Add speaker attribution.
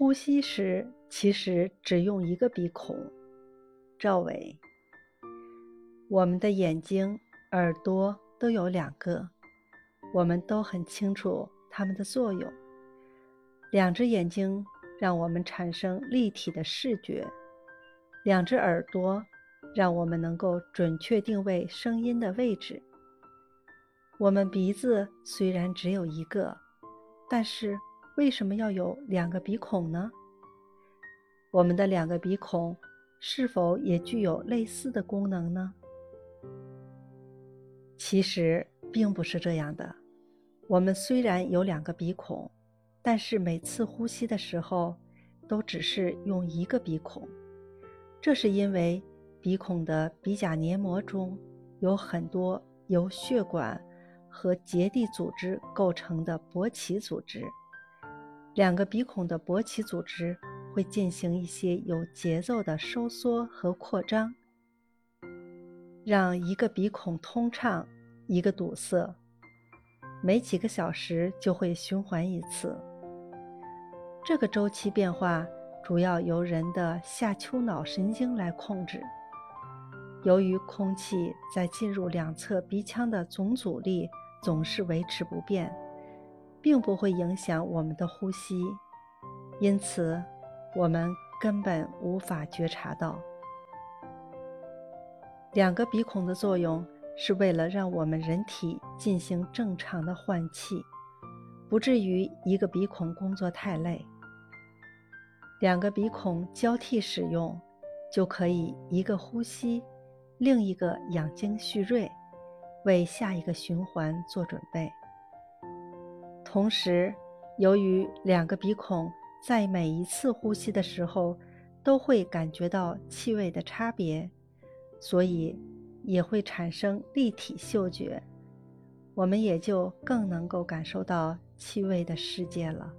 Speaker 1: 呼吸时其实只用一个鼻孔。赵伟，我们的眼睛、耳朵都有两个，我们都很清楚它们的作用。两只眼睛让我们产生立体的视觉，两只耳朵让我们能够准确定位声音的位置。我们鼻子虽然只有一个，但是。为什么要有两个鼻孔呢？我们的两个鼻孔是否也具有类似的功能呢？其实并不是这样的。我们虽然有两个鼻孔，但是每次呼吸的时候都只是用一个鼻孔。这是因为鼻孔的鼻甲黏膜中有很多由血管和结缔组织构成的勃起组织。两个鼻孔的勃起组织会进行一些有节奏的收缩和扩张，让一个鼻孔通畅，一个堵塞。每几个小时就会循环一次。这个周期变化主要由人的下丘脑神经来控制。由于空气在进入两侧鼻腔的总阻力总是维持不变。并不会影响我们的呼吸，因此我们根本无法觉察到。两个鼻孔的作用是为了让我们人体进行正常的换气，不至于一个鼻孔工作太累。两个鼻孔交替使用，就可以一个呼吸，另一个养精蓄锐，为下一个循环做准备。同时，由于两个鼻孔在每一次呼吸的时候都会感觉到气味的差别，所以也会产生立体嗅觉，我们也就更能够感受到气味的世界了。